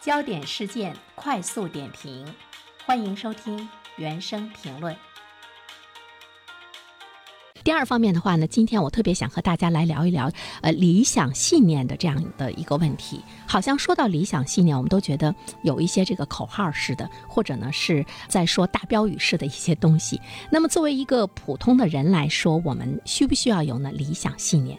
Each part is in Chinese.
焦点事件快速点评，欢迎收听原声评论。第二方面的话呢，今天我特别想和大家来聊一聊，呃，理想信念的这样的一个问题。好像说到理想信念，我们都觉得有一些这个口号式的，或者呢是在说大标语式的一些东西。那么作为一个普通的人来说，我们需不需要有呢理想信念？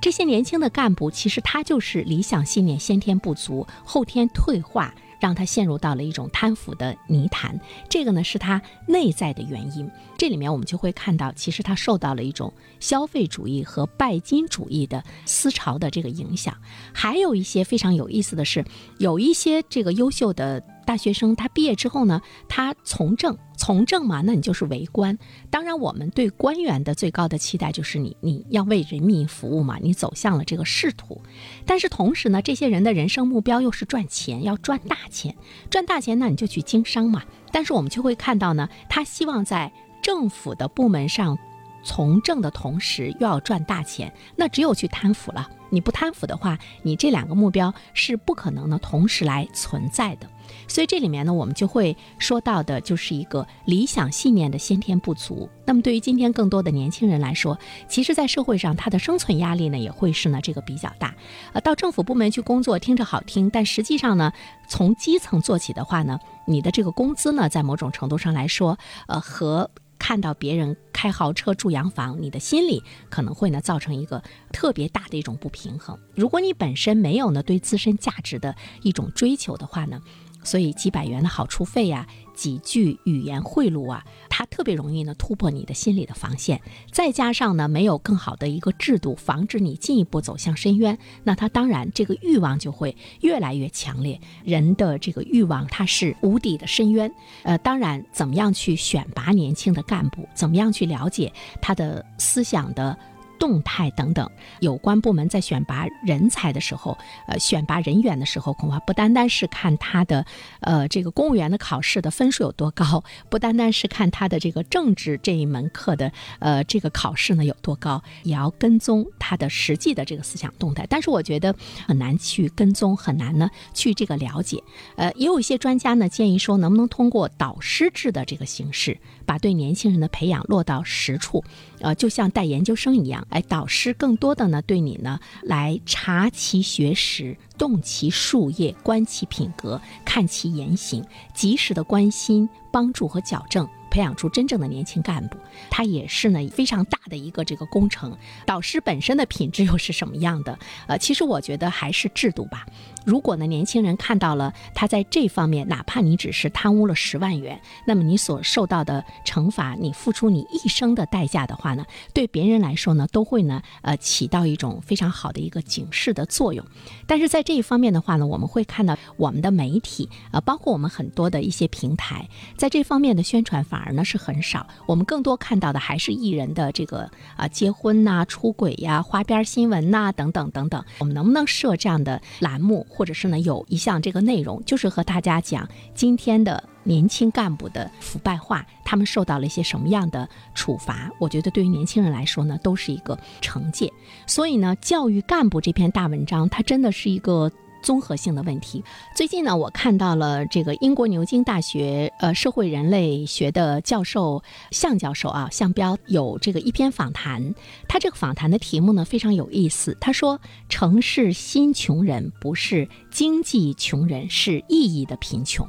这些年轻的干部，其实他就是理想信念先天不足，后天退化。让他陷入到了一种贪腐的泥潭，这个呢是他内在的原因。这里面我们就会看到，其实他受到了一种消费主义和拜金主义的思潮的这个影响。还有一些非常有意思的是，有一些这个优秀的。大学生他毕业之后呢，他从政，从政嘛，那你就是为官。当然，我们对官员的最高的期待就是你你要为人民服务嘛，你走向了这个仕途。但是同时呢，这些人的人生目标又是赚钱，要赚大钱，赚大钱，那你就去经商嘛。但是我们就会看到呢，他希望在政府的部门上从政的同时，又要赚大钱，那只有去贪腐了。你不贪腐的话，你这两个目标是不可能呢同时来存在的。所以这里面呢，我们就会说到的，就是一个理想信念的先天不足。那么对于今天更多的年轻人来说，其实，在社会上他的生存压力呢，也会是呢这个比较大。呃，到政府部门去工作，听着好听，但实际上呢，从基层做起的话呢，你的这个工资呢，在某种程度上来说，呃，和看到别人开豪车住洋房，你的心里可能会呢造成一个特别大的一种不平衡。如果你本身没有呢对自身价值的一种追求的话呢？所以几百元的好处费呀，几句语言贿赂啊，它特别容易呢突破你的心理的防线。再加上呢，没有更好的一个制度防止你进一步走向深渊，那它当然这个欲望就会越来越强烈。人的这个欲望它是无底的深渊。呃，当然，怎么样去选拔年轻的干部，怎么样去了解他的思想的。动态等等，有关部门在选拔人才的时候，呃，选拔人员的时候，恐怕不单单是看他的，呃，这个公务员的考试的分数有多高，不单单是看他的这个政治这一门课的，呃，这个考试呢有多高，也要跟踪他的实际的这个思想动态。但是我觉得很难去跟踪，很难呢去这个了解。呃，也有一些专家呢建议说，能不能通过导师制的这个形式，把对年轻人的培养落到实处，呃，就像带研究生一样。哎，导师更多的呢，对你呢来查其学识，动其术业，观其品格，看其言行，及时的关心、帮助和矫正。培养出真正的年轻干部，他也是呢非常大的一个这个工程。导师本身的品质又是什么样的？呃，其实我觉得还是制度吧。如果呢年轻人看到了他在这方面，哪怕你只是贪污了十万元，那么你所受到的惩罚，你付出你一生的代价的话呢，对别人来说呢，都会呢呃起到一种非常好的一个警示的作用。但是在这一方面的话呢，我们会看到我们的媒体呃，包括我们很多的一些平台，在这方面的宣传。反而呢是很少，我们更多看到的还是艺人的这个啊结婚呐、出轨呀、花边新闻呐等等等等。我们能不能设这样的栏目，或者是呢有一项这个内容，就是和大家讲今天的年轻干部的腐败化，他们受到了一些什么样的处罚？我觉得对于年轻人来说呢，都是一个惩戒。所以呢，教育干部这篇大文章，它真的是一个。综合性的问题。最近呢，我看到了这个英国牛津大学呃社会人类学的教授向教授啊，向彪有这个一篇访谈。他这个访谈的题目呢非常有意思。他说：“城市新穷人不是经济穷人，是意义的贫穷。”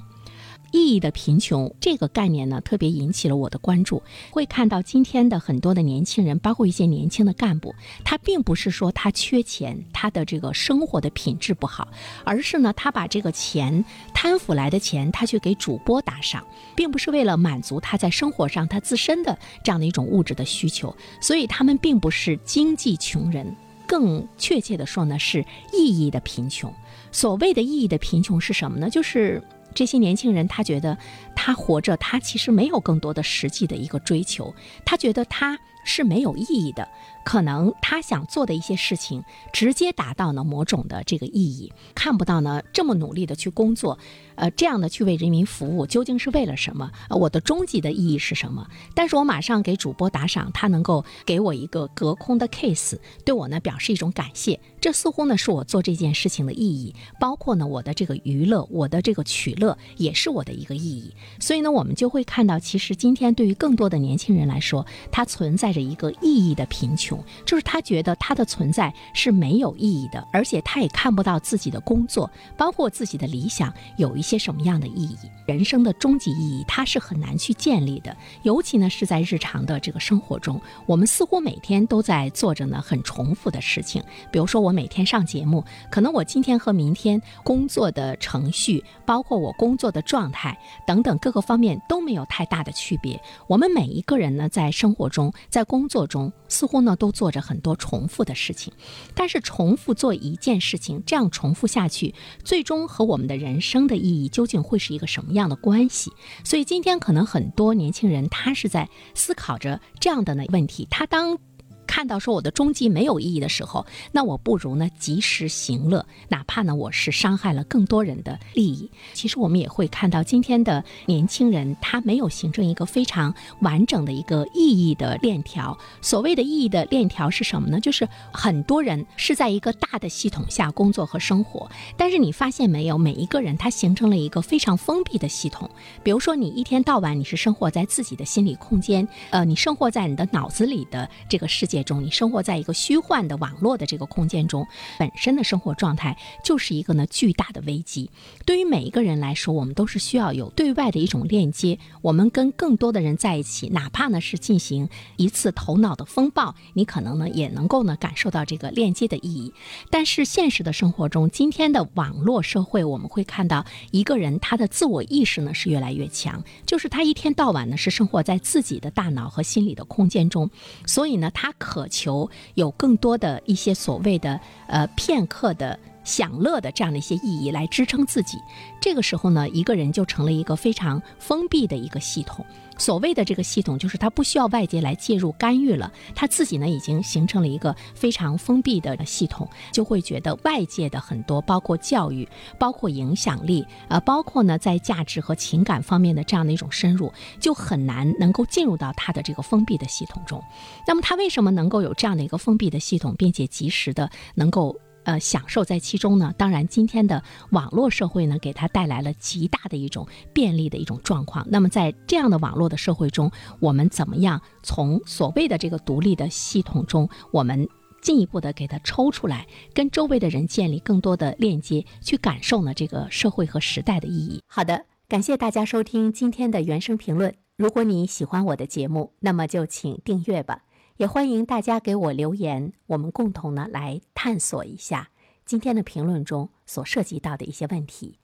意义的贫穷这个概念呢，特别引起了我的关注。会看到今天的很多的年轻人，包括一些年轻的干部，他并不是说他缺钱，他的这个生活的品质不好，而是呢，他把这个钱贪腐来的钱，他去给主播打赏，并不是为了满足他在生活上他自身的这样的一种物质的需求。所以他们并不是经济穷人，更确切的说呢，是意义的贫穷。所谓的意义的贫穷是什么呢？就是。这些年轻人，他觉得他活着，他其实没有更多的实际的一个追求。他觉得他是没有意义的。可能他想做的一些事情，直接达到了某种的这个意义，看不到呢这么努力的去工作，呃，这样的去为人民服务，究竟是为了什么？呃，我的终极的意义是什么？但是我马上给主播打赏，他能够给我一个隔空的 case，对我呢表示一种感谢，这似乎呢是我做这件事情的意义，包括呢我的这个娱乐，我的这个取乐，也是我的一个意义。所以呢，我们就会看到，其实今天对于更多的年轻人来说，它存在带着一个意义的贫穷。就是他觉得他的存在是没有意义的，而且他也看不到自己的工作，包括自己的理想有一些什么样的意义。人生的终极意义，它是很难去建立的。尤其呢是在日常的这个生活中，我们似乎每天都在做着呢很重复的事情。比如说我每天上节目，可能我今天和明天工作的程序，包括我工作的状态等等各个方面都没有太大的区别。我们每一个人呢在生活中，在在工作中，似乎呢都。做着很多重复的事情，但是重复做一件事情，这样重复下去，最终和我们的人生的意义究竟会是一个什么样的关系？所以今天可能很多年轻人他是在思考着这样的呢问题，他当。看到说我的终极没有意义的时候，那我不如呢及时行乐，哪怕呢我是伤害了更多人的利益。其实我们也会看到今天的年轻人，他没有形成一个非常完整的一个意义的链条。所谓的意义的链条是什么呢？就是很多人是在一个大的系统下工作和生活，但是你发现没有，每一个人他形成了一个非常封闭的系统。比如说你一天到晚你是生活在自己的心理空间，呃，你生活在你的脑子里的这个世界中，你生活在一个虚幻的网络的这个空间中，本身的生活状态就是一个呢巨大的危机。对于每一个人来说，我们都是需要有对外的一种链接，我们跟更多的人在一起，哪怕呢是进行一次头脑的风暴，你可能呢也能够呢感受到这个链接的意义。但是现实的生活中，今天的网络社会，我们会看到一个人他的自我意识呢是越来越强，就是他一天到晚呢是生活在自己的大脑和心理的空间中，所以呢他可。渴求有更多的一些所谓的呃片刻的。享乐的这样的一些意义来支撑自己，这个时候呢，一个人就成了一个非常封闭的一个系统。所谓的这个系统，就是他不需要外界来介入干预了，他自己呢已经形成了一个非常封闭的系统，就会觉得外界的很多，包括教育，包括影响力，呃，包括呢在价值和情感方面的这样的一种深入，就很难能够进入到他的这个封闭的系统中。那么他为什么能够有这样的一个封闭的系统，并且及时的能够？呃，享受在其中呢。当然，今天的网络社会呢，给他带来了极大的一种便利的一种状况。那么，在这样的网络的社会中，我们怎么样从所谓的这个独立的系统中，我们进一步的给它抽出来，跟周围的人建立更多的链接，去感受呢这个社会和时代的意义。好的，感谢大家收听今天的原声评论。如果你喜欢我的节目，那么就请订阅吧。也欢迎大家给我留言，我们共同呢来探索一下今天的评论中所涉及到的一些问题。